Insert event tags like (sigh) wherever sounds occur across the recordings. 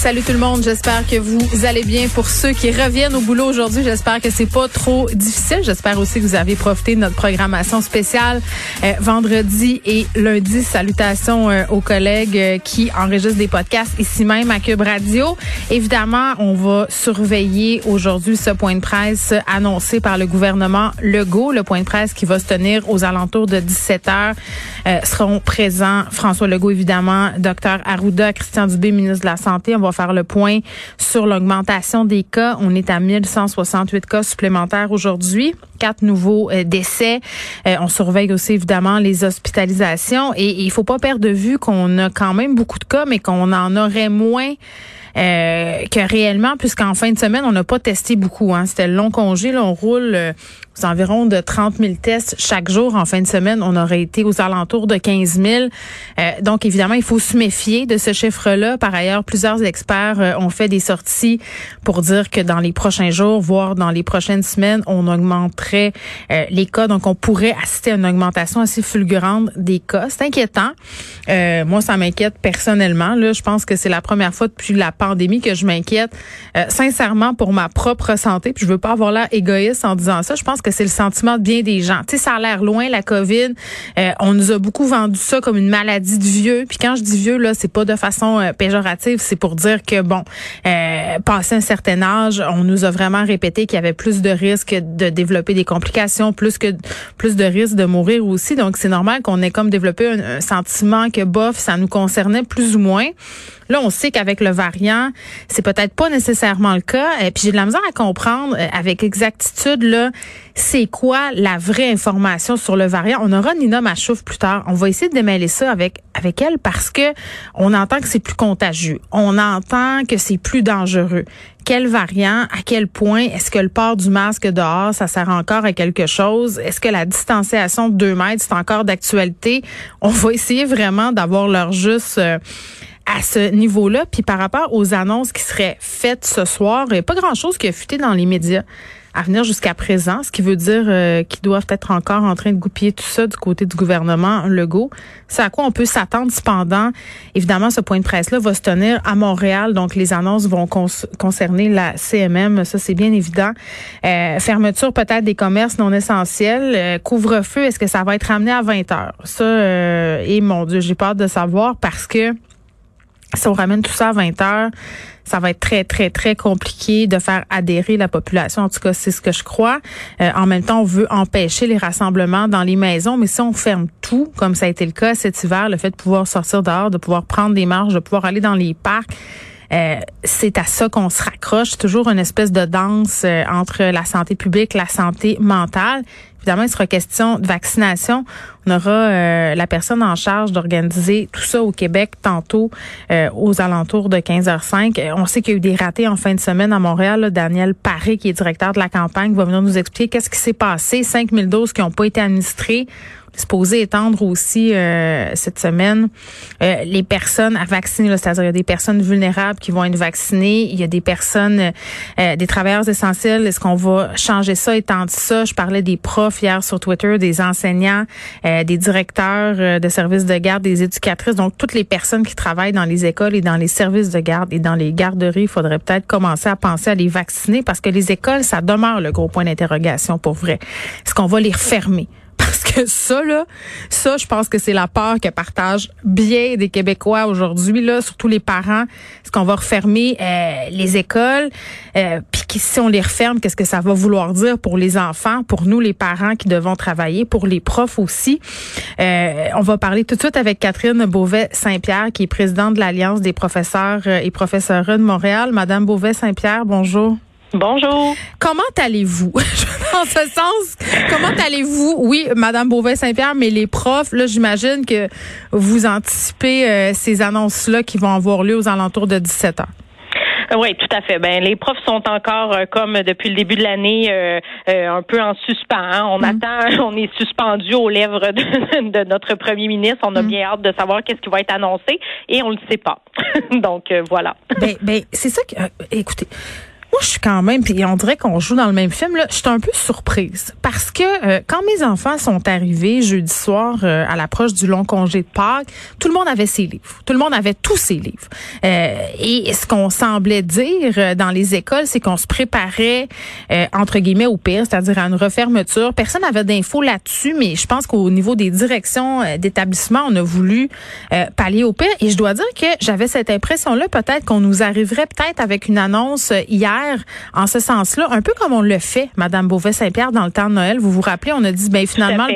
Salut tout le monde, j'espère que vous allez bien. Pour ceux qui reviennent au boulot aujourd'hui, j'espère que c'est pas trop difficile. J'espère aussi que vous avez profité de notre programmation spéciale euh, vendredi et lundi. Salutations euh, aux collègues euh, qui enregistrent des podcasts ici même à Cube Radio. Évidemment, on va surveiller aujourd'hui ce point de presse annoncé par le gouvernement Legault, le point de presse qui va se tenir aux alentours de 17 heures. seront présents François Legault évidemment, Dr Arruda, Christian Dubé, ministre de la Santé. Faire le point sur l'augmentation des cas. On est à 1168 cas supplémentaires aujourd'hui, quatre nouveaux euh, décès. Euh, on surveille aussi évidemment les hospitalisations et il faut pas perdre de vue qu'on a quand même beaucoup de cas, mais qu'on en aurait moins. Euh, que réellement, puisqu'en fin de semaine, on n'a pas testé beaucoup. Hein. C'était le long congé. Là, on roule aux environs de 30 000 tests chaque jour. En fin de semaine, on aurait été aux alentours de 15 000. Euh, donc, évidemment, il faut se méfier de ce chiffre-là. Par ailleurs, plusieurs experts euh, ont fait des sorties pour dire que dans les prochains jours, voire dans les prochaines semaines, on augmenterait euh, les cas. Donc, on pourrait assister à une augmentation assez fulgurante des cas. C'est inquiétant. moi, ça m'inquiète personnellement. Là, je pense que c'est la première fois depuis la pandémie que je m'inquiète sincèrement pour ma propre santé. Puis je veux pas avoir l'air égoïste en disant ça. Je pense que c'est le sentiment de bien des gens. Tu sais, ça a l'air loin la COVID. Euh, on nous a beaucoup vendu ça comme une maladie de vieux. Puis quand je dis vieux là, c'est pas de façon euh, péjorative, c'est pour dire que bon, euh, passé un certain âge, on nous a vraiment répété qu'il y avait plus de risques de développer des plus de risques de mourir aussi. Donc c'est normal qu'on ait comme développé un, sentiment que bof, ça nous concernait plus ou moins. Là, on sait qu'avec le variant, c'est peut-être pas nécessairement le cas. Et puis j'ai de la misère à comprendre avec exactitude là c'est quoi la vraie information sur le variant. On aura Nina Machouf plus tard. On va essayer de démêler ça avec avec elle parce que on entend que c'est plus contagieux. On entend que c'est plus dangereux. Quel variant? À quel point? Est-ce que le port du masque dehors, ça sert encore à quelque chose? Est-ce que la distanciation de deux mètres, c'est encore d'actualité? On va essayer vraiment d'avoir leur juste euh, à ce niveau-là. Puis par rapport aux annonces qui seraient faites ce soir, il n'y a pas grand-chose qui a fuité dans les médias à venir jusqu'à présent, ce qui veut dire euh, qu'ils doivent être encore en train de goupiller tout ça du côté du gouvernement Legault. C'est à quoi on peut s'attendre cependant. Évidemment, ce point de presse-là va se tenir à Montréal, donc les annonces vont concerner la CMM, ça c'est bien évident. Euh, fermeture peut-être des commerces non essentiels, euh, couvre-feu, est-ce que ça va être ramené à 20 heures? Ça, et mon Dieu, j'ai peur de savoir parce que si on ramène tout ça à 20 heures, ça va être très, très, très compliqué de faire adhérer la population. En tout cas, c'est ce que je crois. Euh, en même temps, on veut empêcher les rassemblements dans les maisons, mais si on ferme tout, comme ça a été le cas cet hiver, le fait de pouvoir sortir dehors, de pouvoir prendre des marches, de pouvoir aller dans les parcs, euh, c'est à ça qu'on se raccroche. toujours une espèce de danse euh, entre la santé publique, la santé mentale. Évidemment, il sera question de vaccination. On aura euh, la personne en charge d'organiser tout ça au Québec tantôt aux alentours de 15h05. On sait qu'il y a eu des ratés en fin de semaine à Montréal. Daniel Paré, qui est directeur de la campagne, va venir nous expliquer qu'est-ce qui s'est passé. 5000 doses qui n'ont pas été administrées supposé étendre aussi euh, cette semaine euh, les personnes à vacciner, c'est-à-dire il y a des personnes vulnérables qui vont être vaccinées, il y a des personnes, euh, des travailleurs essentiels. Est-ce qu'on va changer ça, étendre ça? Je parlais des profs hier sur Twitter, des enseignants, des directeurs de services de garde, des éducatrices, donc toutes les personnes qui travaillent dans les écoles et dans les services de garde et dans les garderies. Il faudrait peut-être commencer à penser à les vacciner parce que les écoles, ça demeure le gros point d'interrogation pour vrai. Est-ce qu'on va les refermer? Parce que ça, là, ça, je pense que c'est la peur que partagent bien des Québécois aujourd'hui, là, surtout les parents. Est-ce qu'on va refermer euh, les écoles? Euh, Puis si on les referme, qu'est-ce que ça va vouloir dire pour les enfants, pour nous, les parents qui devons travailler, pour les profs aussi? Euh, on va parler tout de suite avec Catherine Beauvais-Saint-Pierre, qui est présidente de l'Alliance des professeurs et professeurs de Montréal. Madame Beauvais-Saint-Pierre, bonjour. Bonjour. Comment allez-vous? (laughs) Dans ce sens, comment allez-vous? Oui, Madame Beauvais-Saint-Pierre, mais les profs, là, j'imagine que vous anticipez euh, ces annonces-là qui vont avoir lieu aux alentours de 17 heures. Euh, oui, tout à fait. Ben, les profs sont encore euh, comme depuis le début de l'année un peu en suspens. Hein. On mm. attend, (laughs) on est suspendu aux lèvres (laughs) de, notre premier ministre. On a mm. bien hâte de savoir qu'est-ce qui va être annoncé et on le sait pas. Donc voilà. Ben, ben c'est ça que, écoutez, je suis quand même, puis on dirait qu'on joue dans le même film. Là, je suis un peu surprise parce que euh, quand mes enfants sont arrivés jeudi soir euh, à l'approche du long congé de Pâques, tout le monde avait ses livres. Tout le monde avait tous ses livres. Euh, et ce qu'on semblait dire dans les écoles, c'est qu'on se préparait entre guillemets au pire, c'est-à-dire à une refermeture. Personne n'avait d'infos là-dessus, mais je pense qu'au niveau des directions d'établissement, on a voulu pallier au pire. Et je dois dire que j'avais cette impression-là, peut-être qu'on nous arriverait peut-être avec une annonce hier en ce sens-là, un peu comme on le fait, Madame Beauvais-Saint-Pierre, dans le temps de Noël. Vous vous rappelez, on a dit, ben finalement,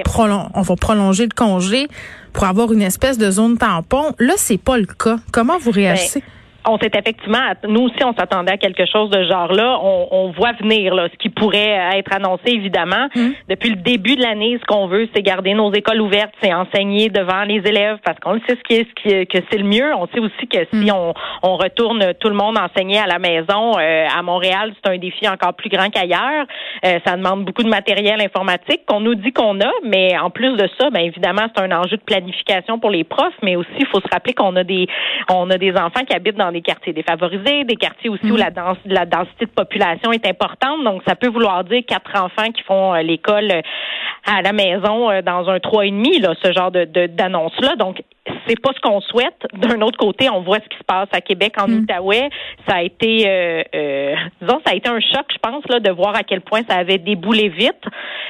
on va prolonger le congé pour avoir une espèce de zone tampon. Là, c'est pas le cas. Comment vous réagissez? Ben, on s'est effectivement, nous aussi, on s'attendait à quelque chose de genre-là. On, on, voit venir là, ce qui pourrait être annoncé, évidemment. Mmh. Depuis le début de l'année, ce qu'on veut, c'est garder nos écoles ouvertes, c'est enseigner devant les élèves parce qu'on sait ce qui est, ce qui que c'est le mieux. On sait aussi que si mmh. on, on, retourne tout le monde enseigner à la maison, euh, à Montréal, c'est un défi encore plus grand qu'ailleurs. Euh, ça demande beaucoup de matériel informatique qu'on nous dit qu'on a, mais en plus de ça, bien évidemment, c'est un enjeu de planification pour les profs, mais aussi, il faut se rappeler qu'on a des on a des enfants qui habitent dans des quartiers défavorisés, des quartiers aussi où mm. la, la densité de population est importante. Donc, ça peut vouloir dire quatre enfants qui font euh, l'école euh, à la maison euh, dans un trois et demi, là, ce genre de d'annonce-là. Donc, c'est pas ce qu'on souhaite. D'un autre côté, on voit ce qui se passe à Québec, en mm. Outaouais. Ça a été, euh, euh, disons, ça a été un choc, je pense, là, de voir à quel point ça avait déboulé vite.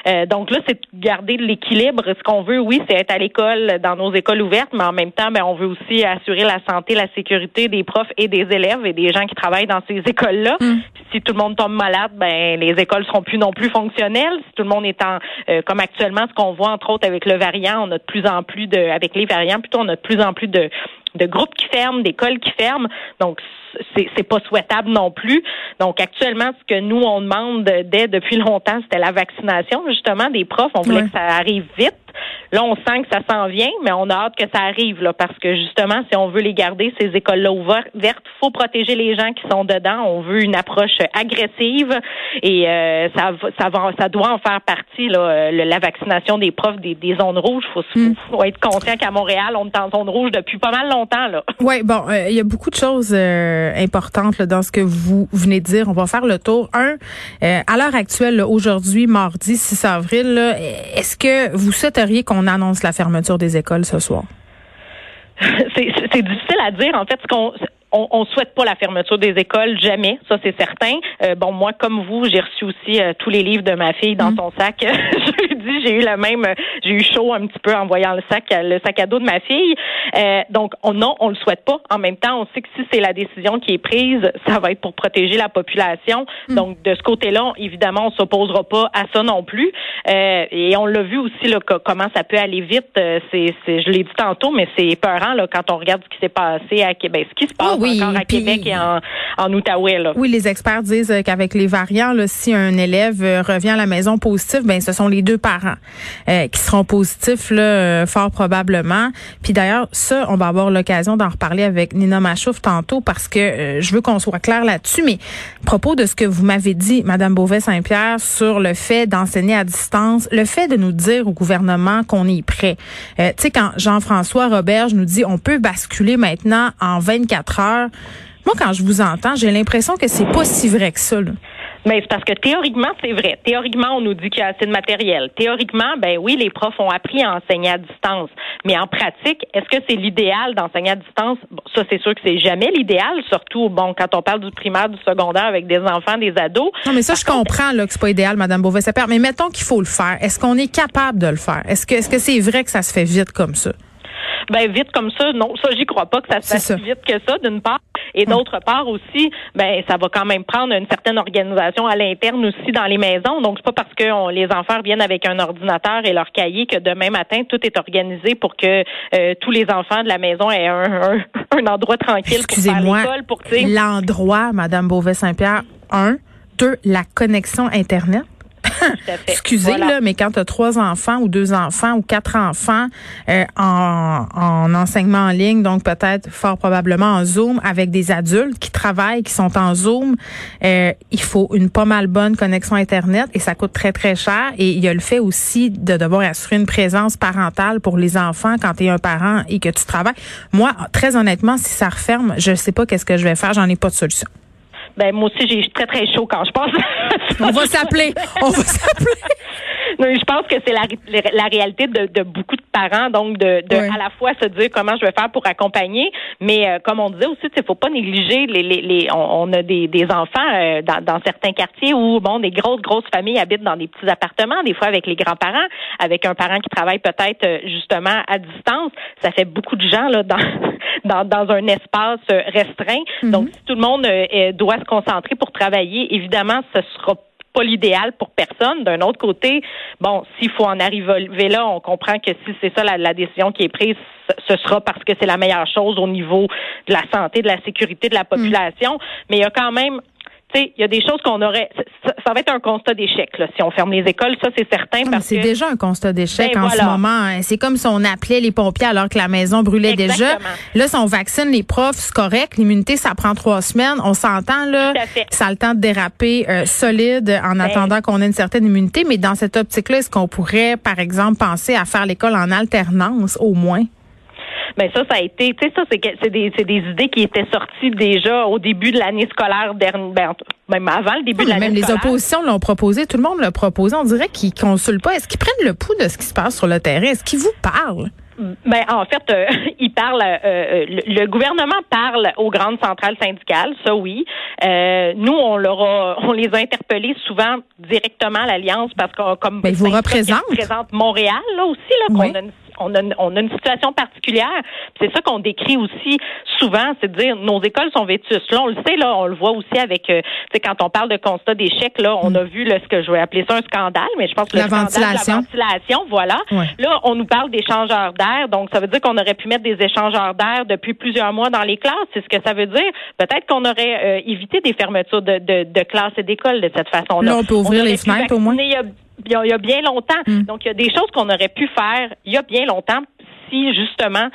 Euh, donc là, c'est garder l'équilibre. Ce qu'on veut, oui, c'est être à l'école, dans nos écoles ouvertes, mais en même temps, ben, on veut aussi assurer la santé, la sécurité des profs et des élèves et des gens qui travaillent dans ces écoles-là. Mm. Si tout le monde tombe malade, ben les écoles seront plus non plus fonctionnelles. Si tout le monde est en, comme actuellement, ce qu'on voit entre autres avec le variant, on a de plus en plus de, avec les variants, plutôt on a de plus en plus de, de groupes qui ferment, d'écoles qui ferment. Donc, c'est, c'est pas souhaitable non plus. Donc, actuellement, ce que nous, on demande dès depuis (laughs) longtemps, c'était la vaccination, justement, des profs. On voulait que ça arrive vite. Là, on sent que ça s'en vient, mais on a hâte que ça arrive, là, parce que justement, si on veut les garder, ces écoles-là ouvertes, il faut protéger les gens qui sont dedans. On veut une approche agressive et euh, ça, ça, va, ça doit en faire partie, là, la vaccination des profs des, des zones rouges. Il faut, hmm. faut, être conscient qu'à Montréal, on est en zone rouge depuis pas mal longtemps. Là. (laughs) Oui, bon, euh, il y a beaucoup de choses euh, importantes là, dans ce que vous venez de dire. On va faire le tour. Un, à l'heure actuelle, aujourd'hui, mardi 6 avril, est-ce que vous souhaiteriez qu'on annonce la fermeture des écoles ce soir? (laughs) c'est difficile à dire. En fait, ce qu'on on, ne souhaite pas la fermeture des écoles, jamais, ça c'est certain. Euh, bon, moi, comme vous, j'ai reçu aussi euh, tous les livres de ma fille dans mm. son sac. (laughs) je lui dis, j'ai eu le même, j'ai eu chaud un petit peu en voyant le sac, le sac à dos de ma fille. Euh, donc, on, non, on le souhaite pas. En même temps, on sait que si c'est la décision qui est prise, ça va être pour protéger la population. Mm. Donc, de ce côté-là, évidemment, on s'opposera pas à ça non plus. et on l'a vu aussi là, comment ça peut aller vite. c'est, je l'ai dit tantôt, mais c'est peurant là, quand on regarde ce qui s'est passé à Québec, ce qui se passe oui, encore à Québec et en, en Outaouais. Là. Oui, les experts disent euh, qu'avec les variants, là, si un élève euh, revient à la maison positif, ben ce sont les deux parents euh, qui seront positifs, là, fort probablement. Puis d'ailleurs, ça, on va avoir l'occasion d'en reparler avec Nina Machouf tantôt parce que je veux qu'on soit clair là-dessus. Mais à propos de ce que vous m'avez dit, Madame Beauvais-Saint-Pierre, sur le fait d'enseigner à distance, le fait de nous dire au gouvernement qu'on est prêt. tu sais, quand Jean-François Roberge nous dit on peut basculer maintenant en 24 heures moi, quand je vous entends, j'ai l'impression que c'est pas si vrai que ça. Mais c'est parce que théoriquement, c'est vrai. Théoriquement, on nous dit qu'il y a assez de matériel. Théoriquement, ben oui, les profs ont appris à enseigner à distance. Mais en pratique, est-ce que c'est l'idéal d'enseigner à distance? ça, c'est sûr que c'est jamais l'idéal, surtout, bon, quand on parle du primaire, du secondaire avec des enfants, des ados. Non, mais ça, je comprends, là, que c'est pas idéal, Madame beauvais Mais mettons qu'il faut le faire. Est-ce qu'on est capable de le faire? Est-ce que, est-ce que c'est vrai que ça se fait vite comme ça? Ben vite comme ça, non, ça j'y crois pas que ça se fasse vite que ça d'une part, et d'autre part aussi, ben ça va quand même prendre une certaine organisation à l'interne aussi dans les maisons. Donc c'est pas parce que les enfants viennent avec un ordinateur et leur cahier que demain matin tout est organisé pour que euh, tous les enfants de la maison aient un, un, (laughs) endroit tranquille pour faire l'école. Pour l'endroit, Madame Beauvais-Saint-Pierre, un, deux, la connexion internet. Excusez, là, mais quand tu as trois enfants ou deux enfants ou quatre enfants euh, en, en, enseignement en ligne, donc peut-être fort probablement en Zoom, avec des adultes qui travaillent, qui sont en Zoom, euh, il faut une pas mal bonne connexion Internet et ça coûte très, très cher. Et il y a le fait aussi de devoir assurer une présence parentale pour les enfants quand tu es un parent et que tu travailles. Moi, très honnêtement, si ça referme, je sais pas qu'est-ce que je vais faire. J'en ai pas de solution. Ben moi aussi j'ai très très chaud quand je pense. (laughs) on va s'appeler. On va s'appeler. (laughs) je pense que c'est la, la réalité de, de, beaucoup de parents, donc de, de à la fois se dire comment je vais faire pour accompagner, mais euh, comme on disait aussi, il faut pas négliger les, les, les on, a des, des enfants euh, dans, dans, certains quartiers où bon des grosses grosses familles habitent dans des petits appartements, des fois avec les grands-parents, avec un parent qui travaille peut-être euh, justement à distance, ça fait beaucoup de gens là dans dans, dans un espace restreint. Mm-hmm. Donc si tout le monde doit se concentrer pour travailler, évidemment, ce sera pas l'idéal pour personne. D'un autre côté, bon, s'il faut en arriver là, on comprend que si c'est ça la, décision qui est prise, ce sera parce que c'est la meilleure chose au niveau de la santé, de la sécurité de la population. Mais il y a quand même il y a des choses qu'on aurait. Ça, va être un constat d'échec si on ferme les écoles, ça c'est certain. Parce c'est déjà un constat d'échec ben, en ce moment. Hein. C'est comme si on appelait les pompiers alors que la maison brûlait déjà. Là, si on vaccine les profs, c'est correct. L'immunité, ça prend trois semaines. On s'entend là. Ça a le temps de déraper euh, solide en ben attendant qu'on ait une certaine immunité. Mais dans cette optique-là, est-ce qu'on pourrait, par exemple, penser à faire l'école en alternance au moins? Mais ben, ça, ça a été, tu sais, ça, c'est des, des idées qui étaient sorties déjà au début de l'année scolaire dernière, ben, même avant le début de l'année Même les oppositions l'ont proposé, tout le monde l'a proposé. On dirait qu'ils consultent pas. Est-ce qu'ils prennent le pouls de ce qui se passe sur le terrain? Est-ce qu'ils vous parlent? Ben, en fait, euh, (laughs) il parle. Euh, euh, le, gouvernement parle aux grandes centrales syndicales, ça oui. nous, on leur on les a interpellés souvent directement à l'alliance parce que comme ils vous représentent. Montréal là aussi là qu'on a une on a, on a une situation particulière. C'est ça qu'on décrit aussi souvent, c'est de dire nos écoles sont vétustes. Là, on le sait, là, on le voit aussi avec, euh, quand on parle de constat d'échec, là, on mm. a vu là, ce que je vais appeler ça un scandale, mais je pense que la ventilation. la ventilation, voilà. Là, on nous parle d'échangeurs d'air, donc ça veut dire qu'on aurait pu mettre des échangeurs d'air depuis plusieurs mois dans les classes. C'est ce que ça veut dire. Peut-être qu'on aurait euh, évité des fermetures de, de, de classes et d'écoles de cette façon-là. Là, on peut ouvrir les fenêtres au moins il y, a, bien longtemps. Mm. Donc, il y a des choses qu'on aurait pu faire il y a bien longtemps si, justement,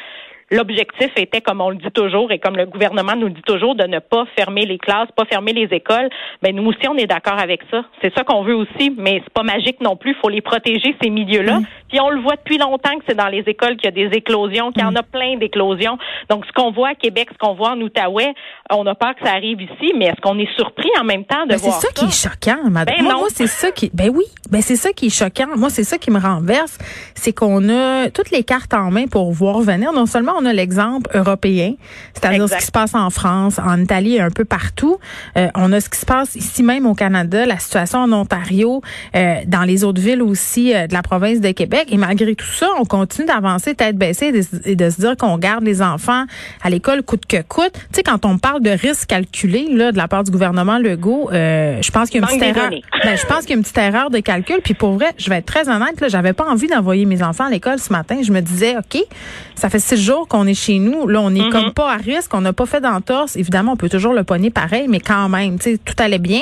L'objectif était, comme on le dit toujours et comme le gouvernement nous le dit toujours, de ne pas fermer les classes, pas fermer les écoles. Ben nous aussi, on est d'accord avec ça. C'est ça qu'on veut aussi, mais c'est pas magique non plus. Il faut les protéger ces milieux-là. Mm. Puis on le voit depuis longtemps que c'est dans les écoles qu'il y a des éclosions, qu'il y en a plein d'éclosions. Donc ce qu'on voit à Québec, ce qu'on voit en Outaouais, on a peur que ça arrive ici, mais est-ce qu'on est surpris en même temps de voir ça C'est ça qui est choquant, madame. Ben moi, c'est ça qui, ben oui, ben c'est ça qui est choquant. Moi, c'est ça qui me renverse, c'est qu'on a toutes les cartes en main pour voir venir. Non seulement on a l'exemple européen, c'est-à-dire ce qui se passe en France, en Italie et un peu partout. Euh, on a ce qui se passe ici même au Canada, la situation en Ontario, euh, dans les autres villes aussi euh, de la province de Québec. Et malgré tout ça, on continue d'avancer tête baissée et de, se dire qu'on garde les enfants à l'école coûte que coûte. Tu sais, quand on parle de risques calculés là de la part du gouvernement Legault, je pense qu'il y a une petite erreur. Ben, je pense qu'il y a une petite erreur de calcul. Puis pour vrai, je vais être très honnête, là, j'avais pas envie d'envoyer mes enfants à l'école ce matin. Je me disais, ok, ça fait six jours qu'on est chez nous. Là, on est mm-hmm. comme pas à risque. On n'a pas fait d'entorse. Évidemment, on peut toujours le pogner pareil, mais quand même, tu sais, tout allait bien.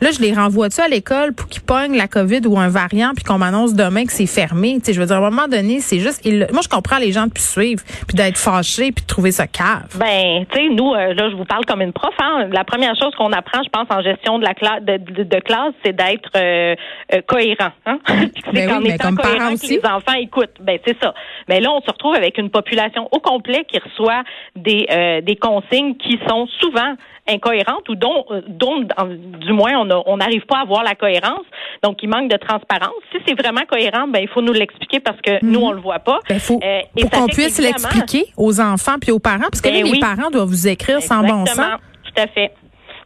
Là, je les renvoie-tu à l'école pour qu'ils pognent la COVID ou un variant puis qu'on m'annonce demain que c'est fermé? Tu sais, je veux dire, à un moment donné, c'est juste... Moi, je comprends les gens de plus suivre puis d'être fâchés puis de trouver ça cave. Ben, tu sais, nous, euh, là, je vous parle comme une prof. Hein. La première chose qu'on apprend, je pense, en gestion de la classe, de, classe, c'est d'être euh, euh, cohérent. Hein? (laughs) c'est ben oui, mais comme parent aussi. les enfants écoutent. Ben, c'est ça. Mais là, on se retrouve avec une population au complet qui reçoit des, des consignes qui sont souvent incohérentes ou dont, dont du moins, on n'arrive pas à voir la cohérence. Donc, il manque de transparence. Si c'est vraiment cohérent, ben il faut nous l'expliquer parce que nous, mhm. on le voit pas. Ben, faut, euh, pour qu'on puisse l'expliquer aux enfants puis aux parents, parce que ben les parents doivent vous écrire sans bon sens. Tout à fait.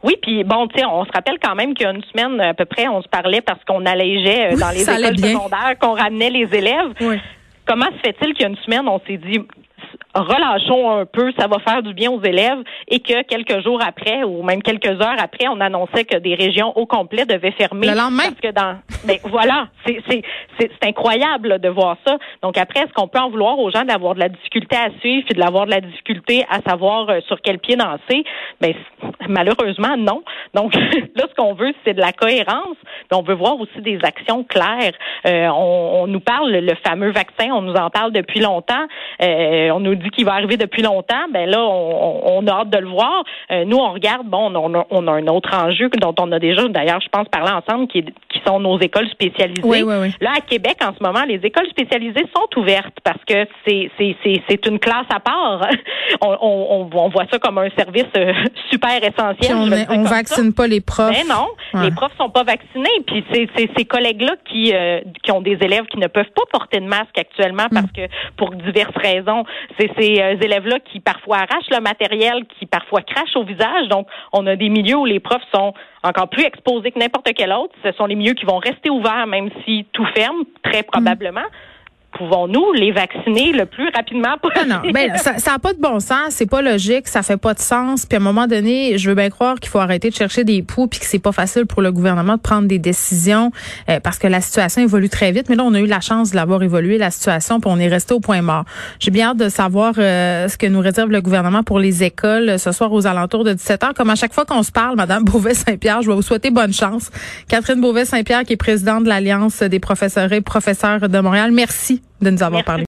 Oui, puis bon, tu sais, on se rappelle quand même qu'il y a une semaine à peu près, on se parlait parce qu'on allégeait euh, dans les écoles secondaires, qu'on ramenait les élèves. Comment se fait-il qu'il y a une semaine, on s'est dit, relâchons un peu, ça va faire du bien aux élèves et que quelques jours après ou même quelques heures après, on annonçait que des régions au complet devaient fermer. Le lendemain. Parce que dans, ben voilà, c'est c'est c'est incroyable de voir ça. Donc après, est-ce qu'on peut en vouloir aux gens d'avoir de la difficulté à suivre et de l'avoir de la difficulté à savoir euh, sur quel pied danser? Ben (laughs) malheureusement non. Donc (laughs) là, ce qu'on veut, c'est de la cohérence. Mais on veut voir aussi des actions claires. Euh, on, on, nous parle le fameux vaccin, on nous en parle depuis longtemps. Euh, on nous dit qu'il va arriver depuis longtemps. Ben là, on, a hâte de le voir. Euh, nous, on regarde, bon, on a, on a, un autre enjeu dont on a déjà, d'ailleurs, je pense, parlé ensemble, qui, qui sont nos écoles spécialisées. Oui, oui, oui. Là, à Québec, en ce moment, les écoles spécialisées sont ouvertes parce que c'est c'est une classe à part. (laughs) on, on, on, voit ça comme un service euh, (laughs) super essentiel. on, on vaccine pas les profs. Ben non, les profs sont pas vaccinés. Puis c'est ces collègues-là qui euh, qui ont des élèves qui ne peuvent pas porter de masque actuellement parce mm. que pour diverses raisons, c'est ces euh, élèves-là qui parfois arrachent le matériel, qui parfois crachent au visage. Donc, on a des milieux où les profs sont encore plus exposés que n'importe quel autre. Ce sont les milieux qui vont rester ouverts même si tout ferme, très probablement pouvons-nous les vacciner le plus rapidement possible? Non, non. Ben, ça n'a pas de bon sens, c'est pas logique, ça fait pas de sens. Puis à un moment donné, je veux bien croire qu'il faut arrêter de chercher des poux puis que c'est pas facile pour le gouvernement de prendre des décisions euh, parce que la situation évolue très vite. Mais là, on a eu la chance de l'avoir évolué, la situation, puis on est resté au point mort. J'ai bien hâte de savoir euh, ce que nous réserve le gouvernement pour les écoles ce soir aux alentours de 17 h. Comme à chaque fois qu'on se parle, Madame Beauvais-Saint-Pierre, je vais vous souhaiter bonne chance. Catherine Beauvais-Saint-Pierre, qui est présidente de l'Alliance des professeurs et professeurs de Montréal. Merci de nous avoir parlé.